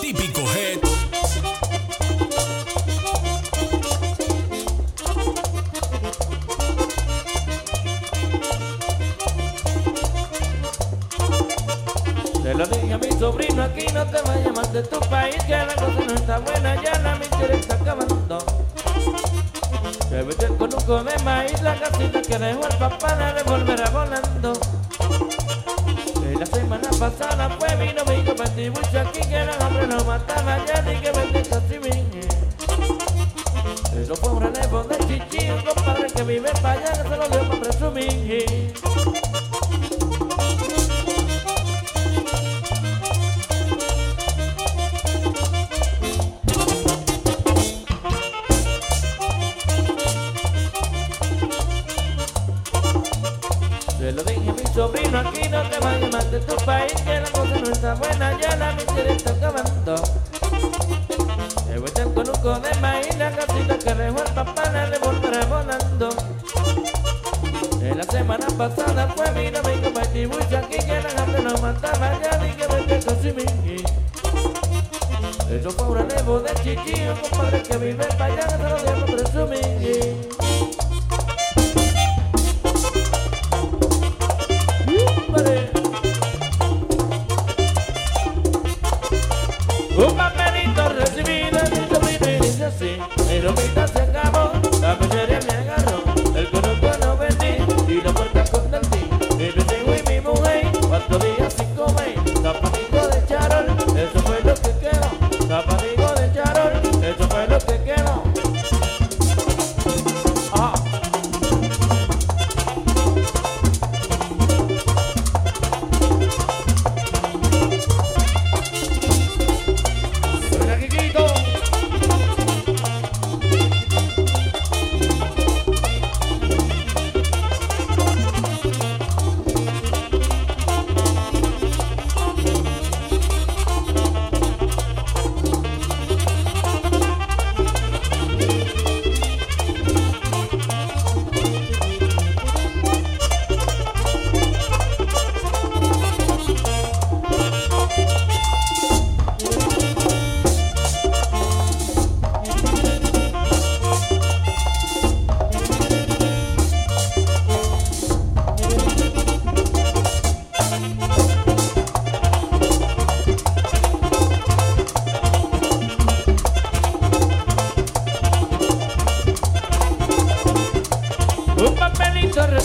Típico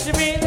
to be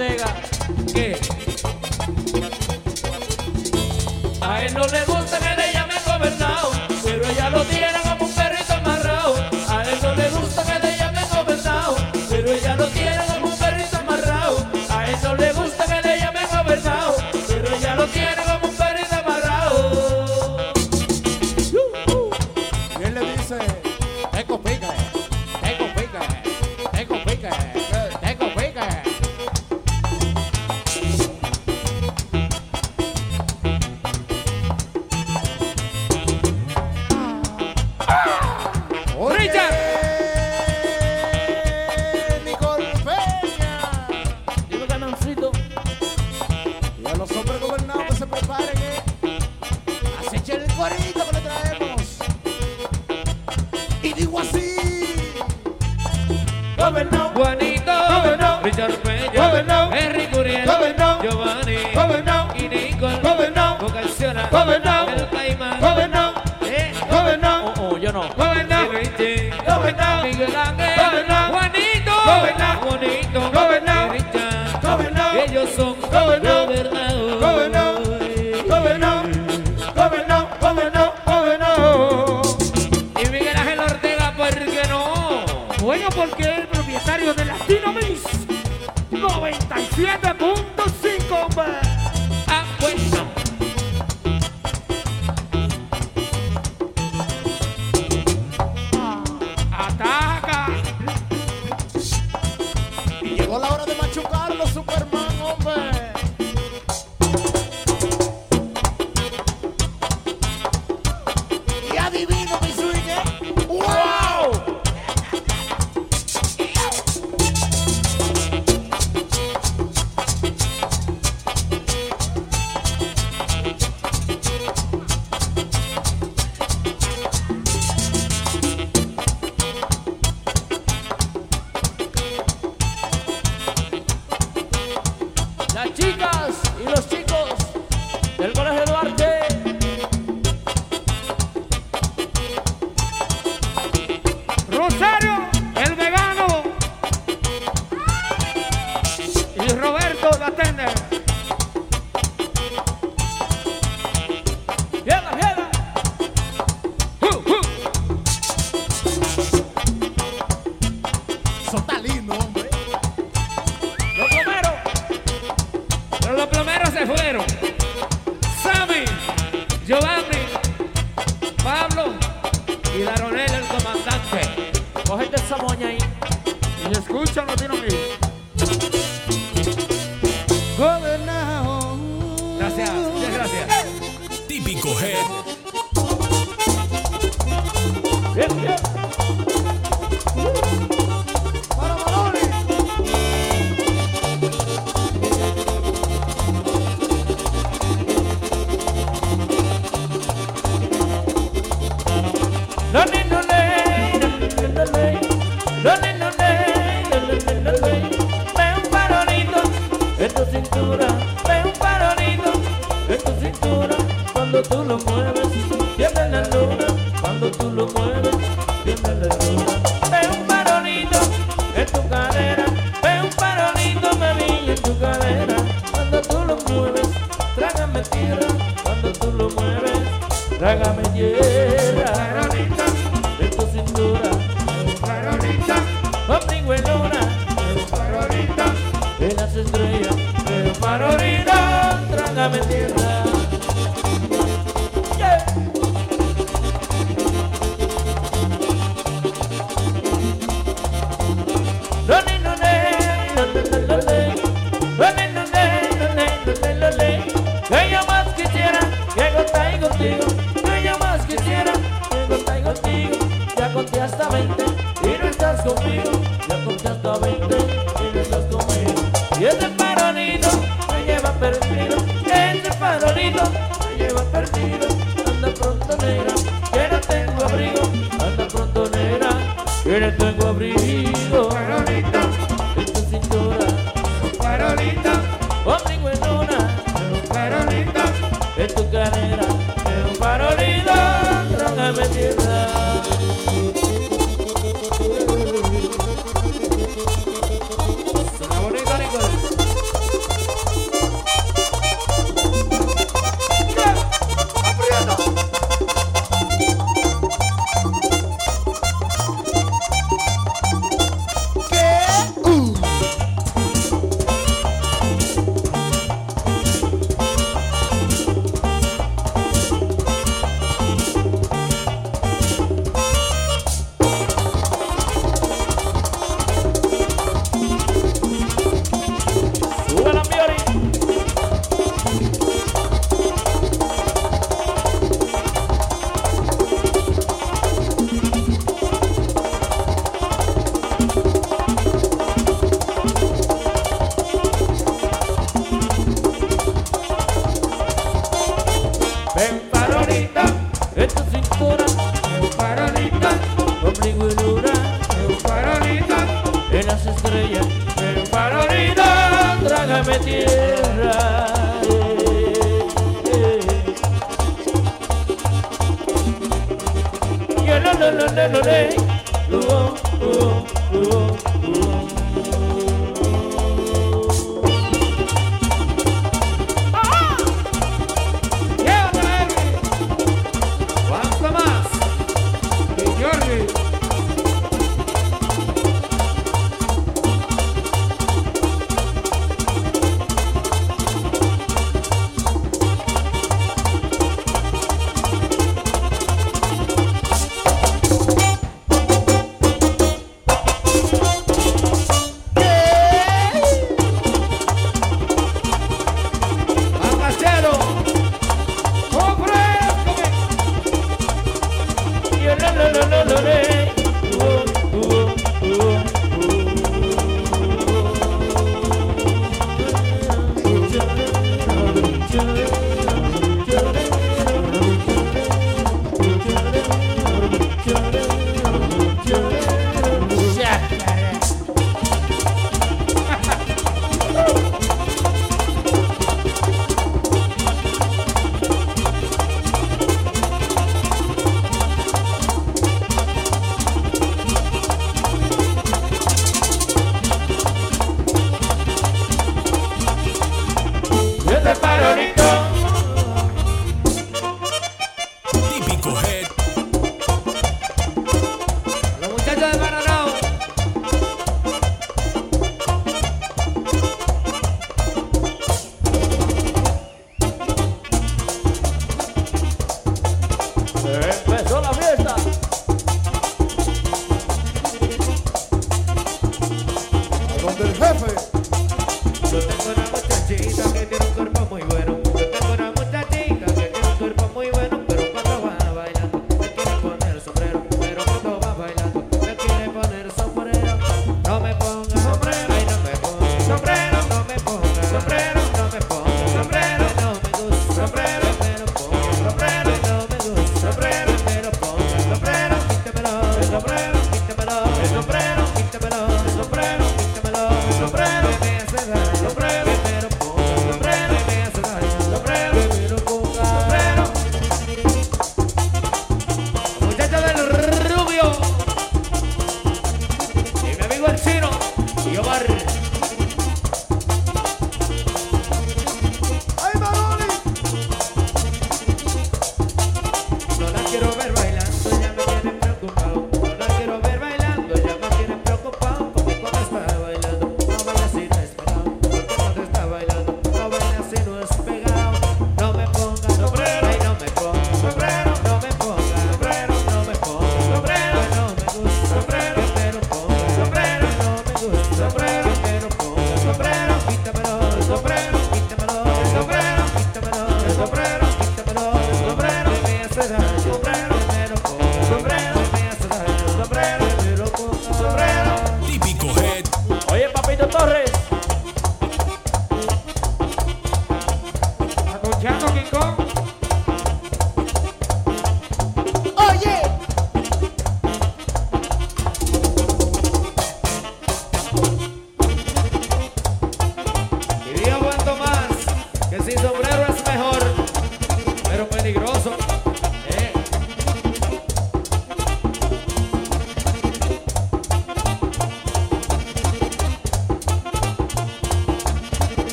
Ortega, qué?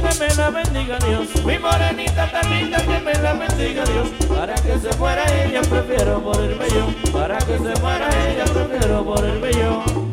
que me la bendiga Dios. Mi morenita tan linda que me la bendiga Dios. Para que se muera ella prefiero morirme yo. Para que se muera ella prefiero morirme yo.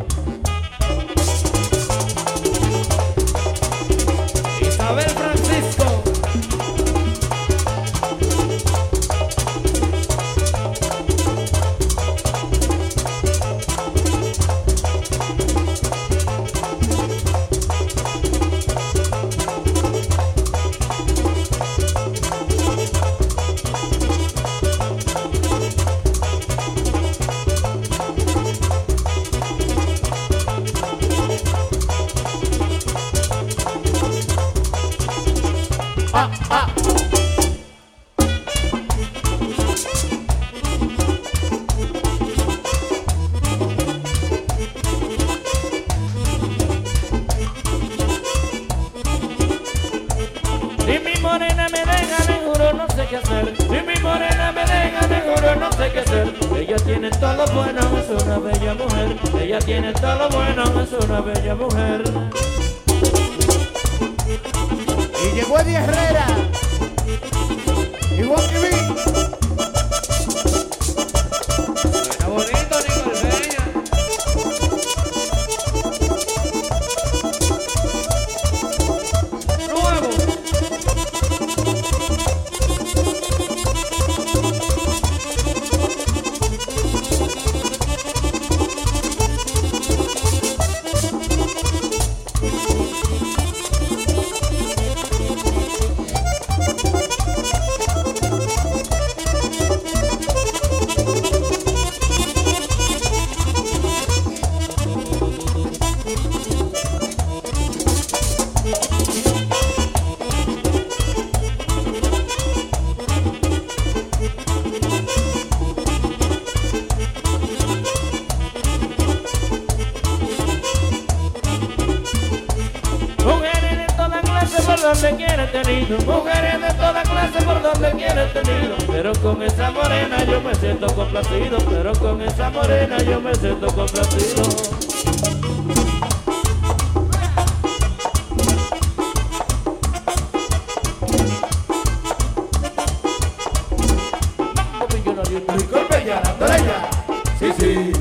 Fifi.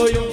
soy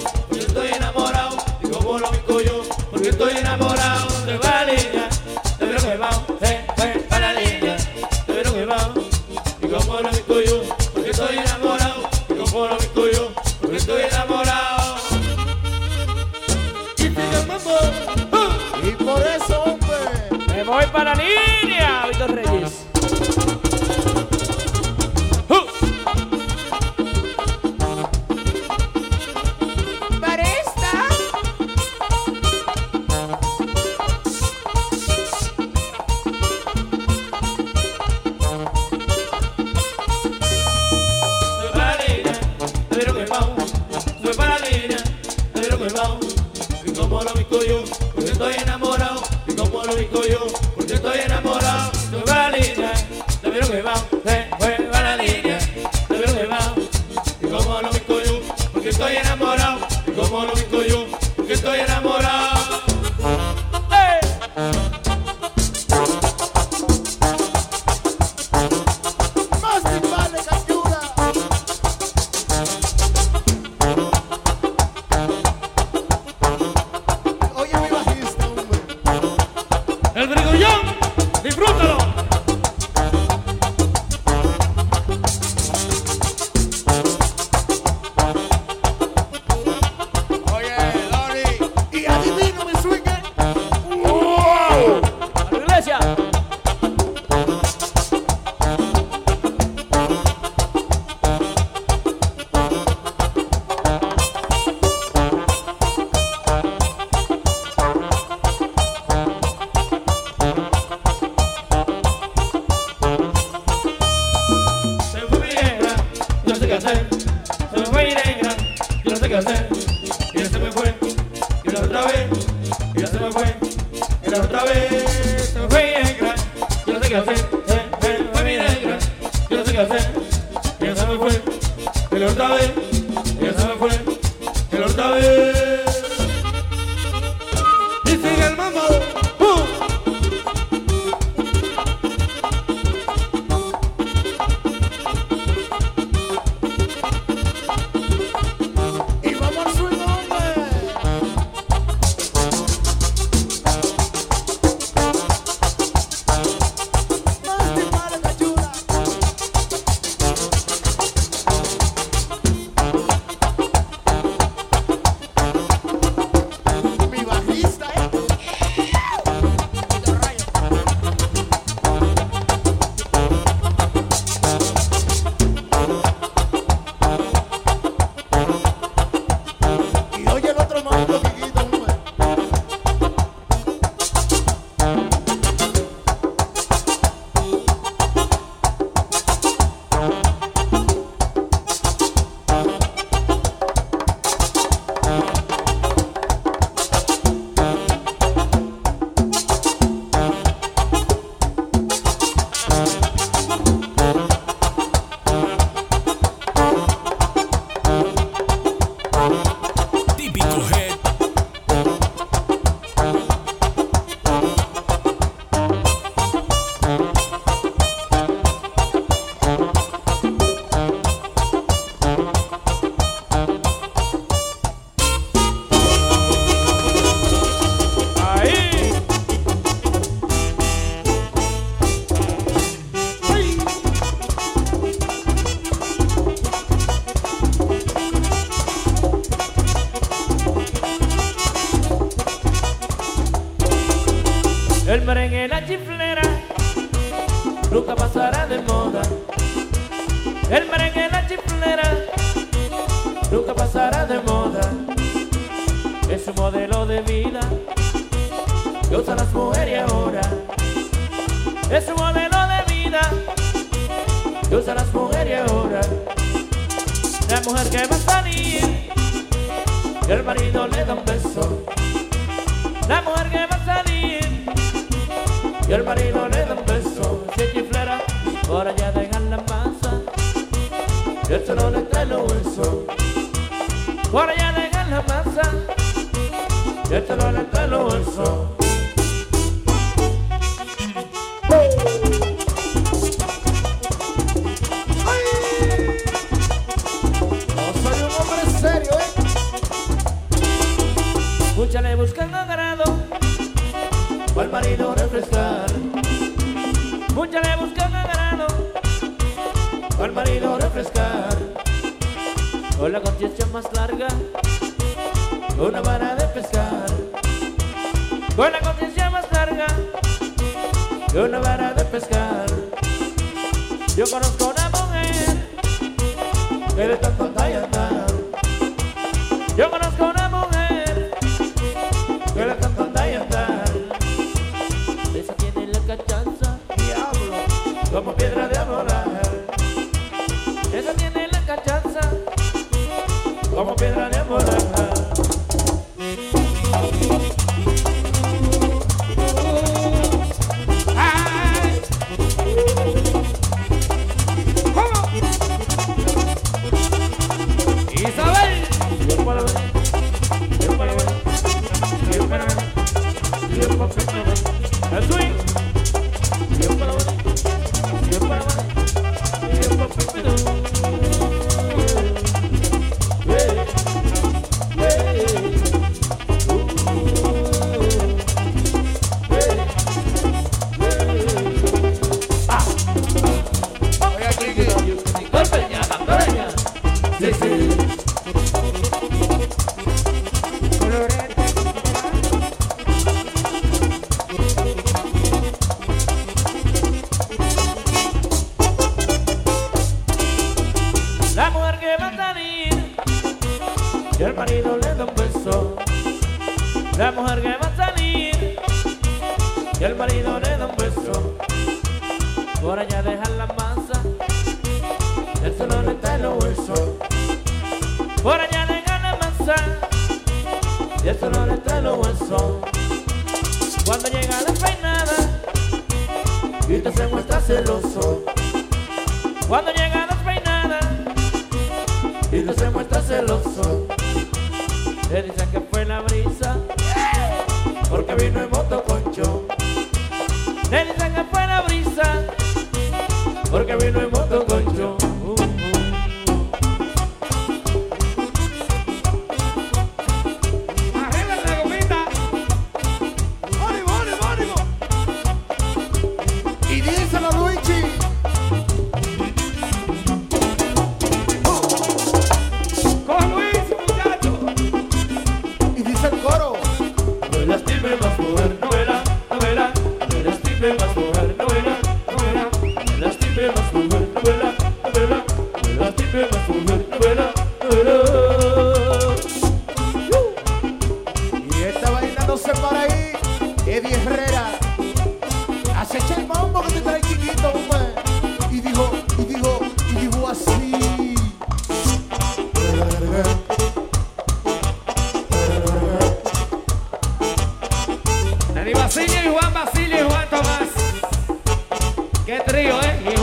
Qué trío, ¿eh?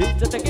Biz de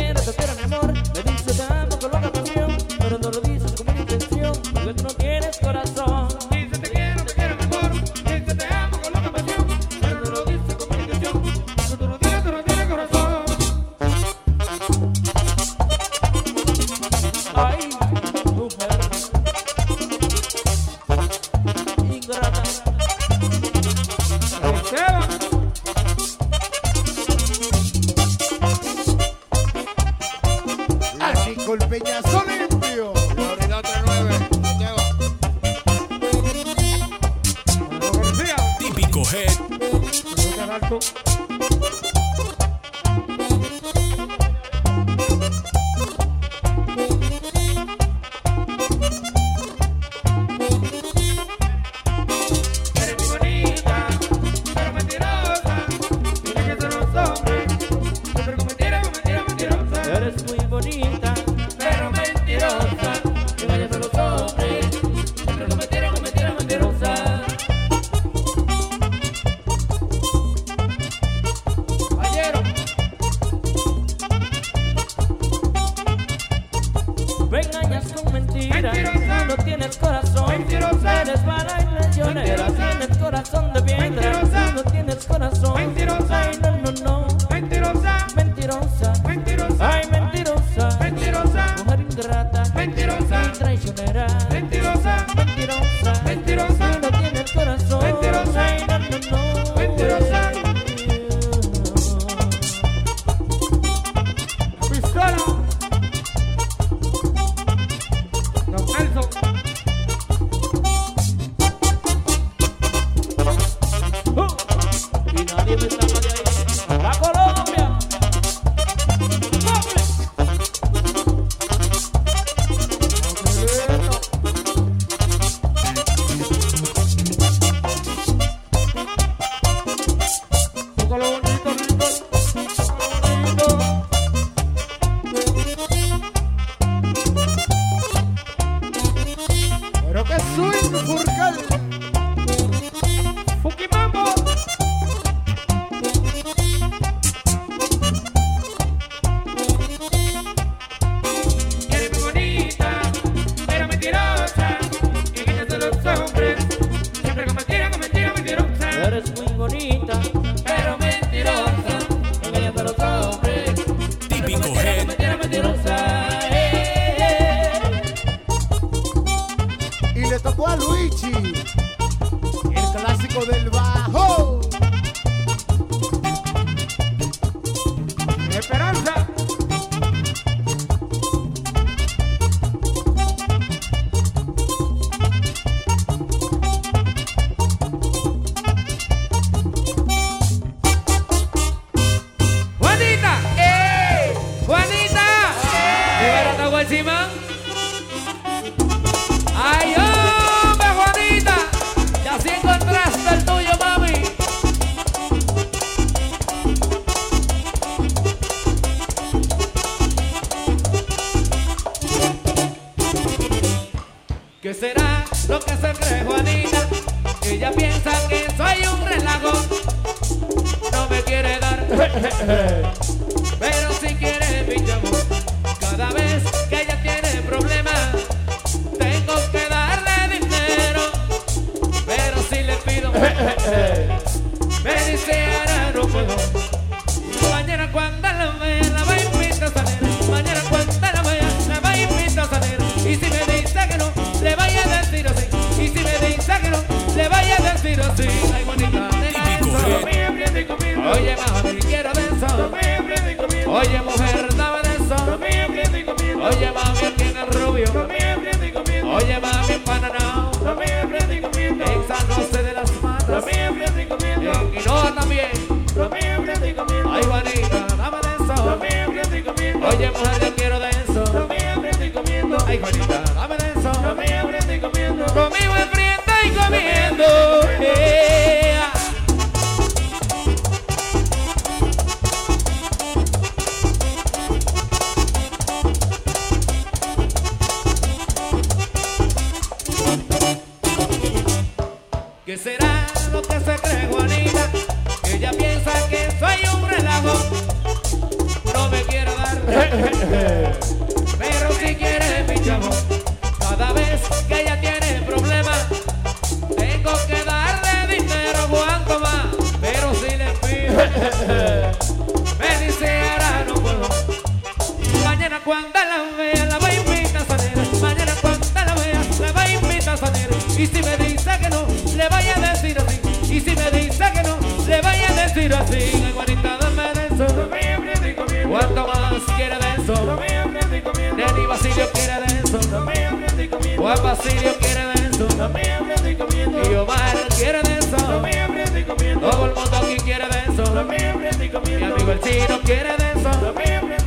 Juan Basilio quiere de eso. No me y comiendo. Y Omar quiere de eso. No me y comiendo. Todo el mundo aquí quiere de eso. No y comiendo. Mi amigo el chino quiere de eso.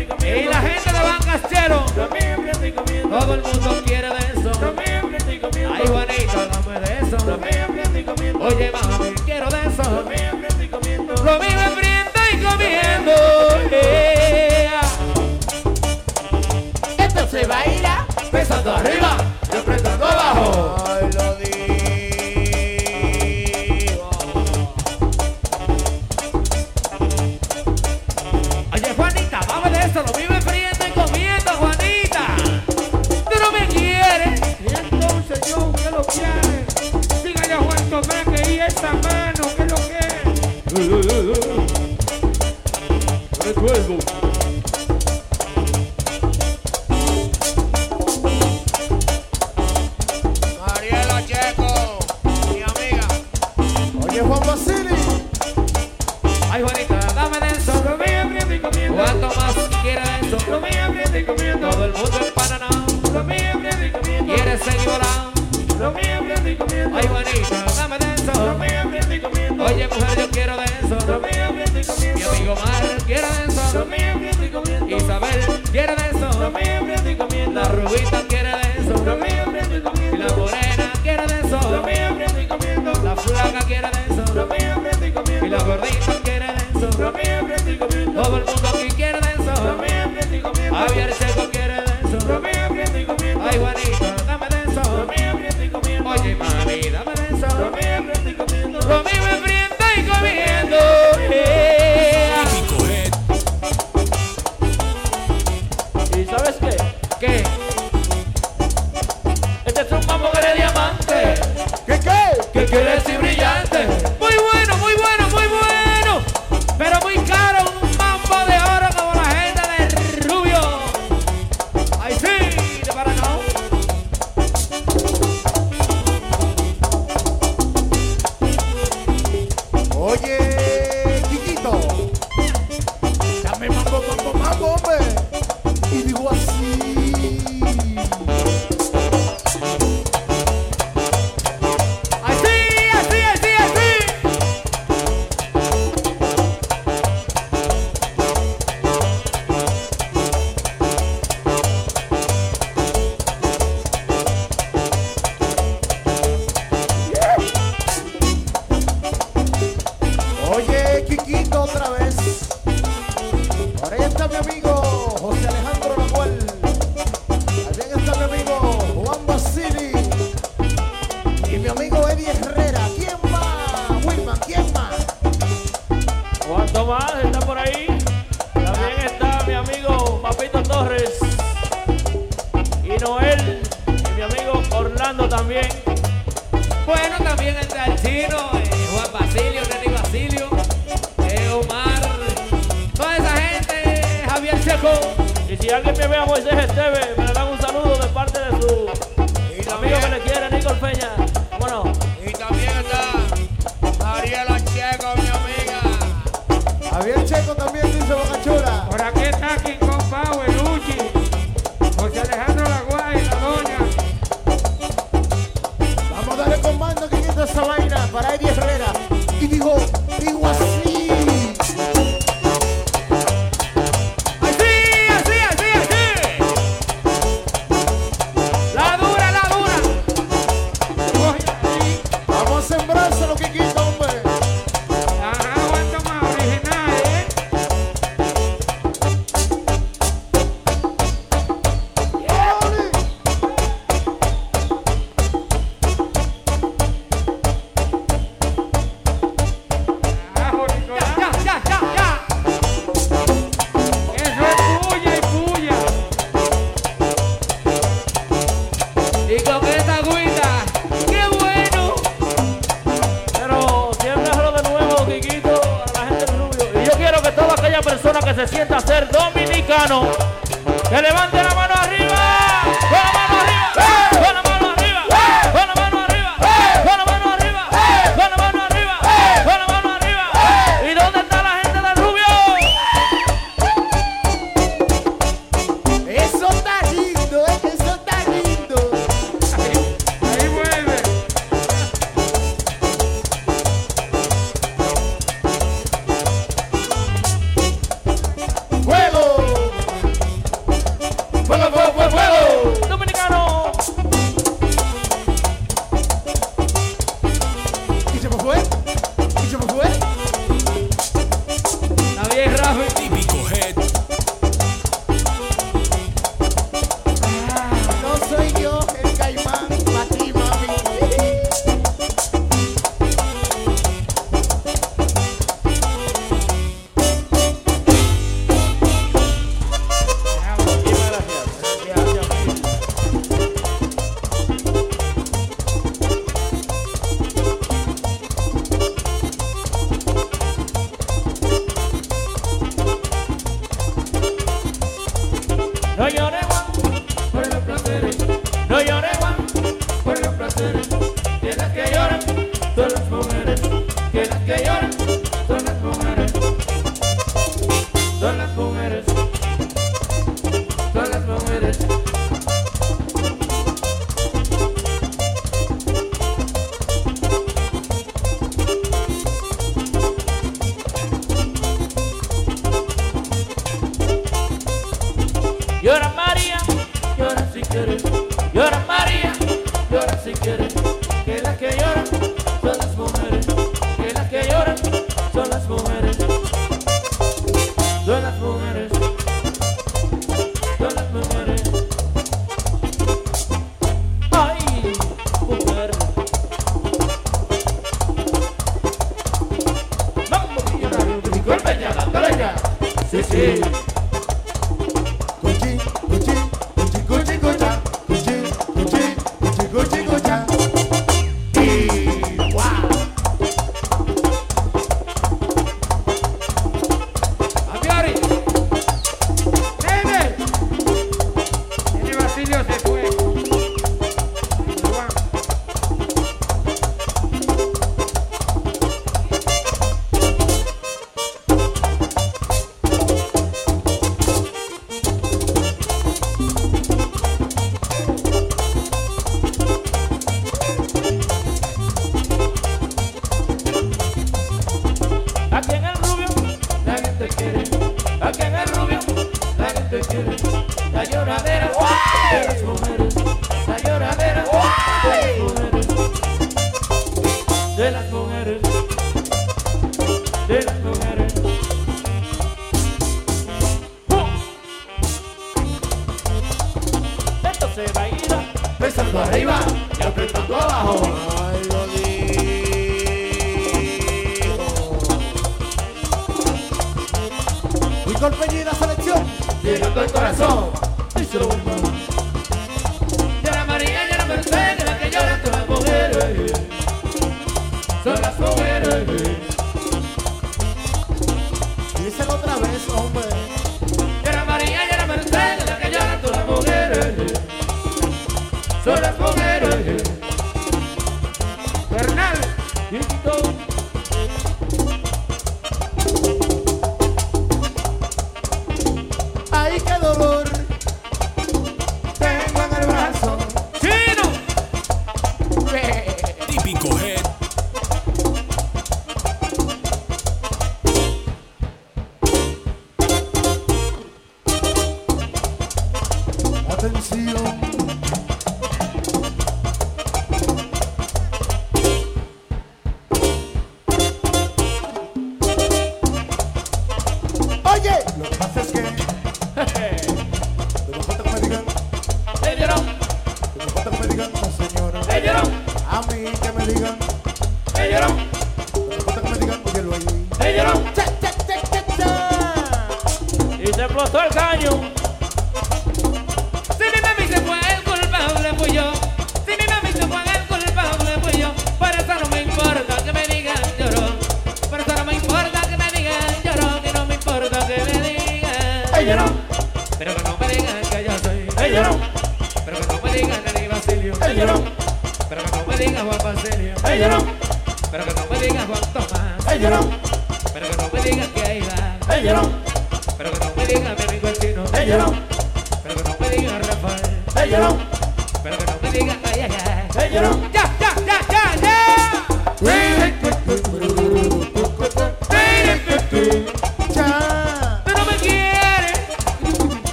Y comiendo. La gente de Van comiendo. Todo el mundo quiere de eso. No me y comiendo. Ay, Juanito, dame de eso. No me y comiendo. Oye, mami, quiero de eso. No me y comiendo. Lo mismo aprende y comiendo. Yeah. Esto se baila pesando arriba.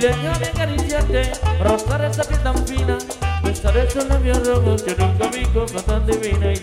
navideño de acariciarte, rozar esa piel tan fina, besar esos labios rojos que nunca vi con tan divina y.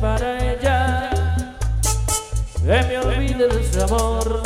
para ella. Que me olvide de ese amor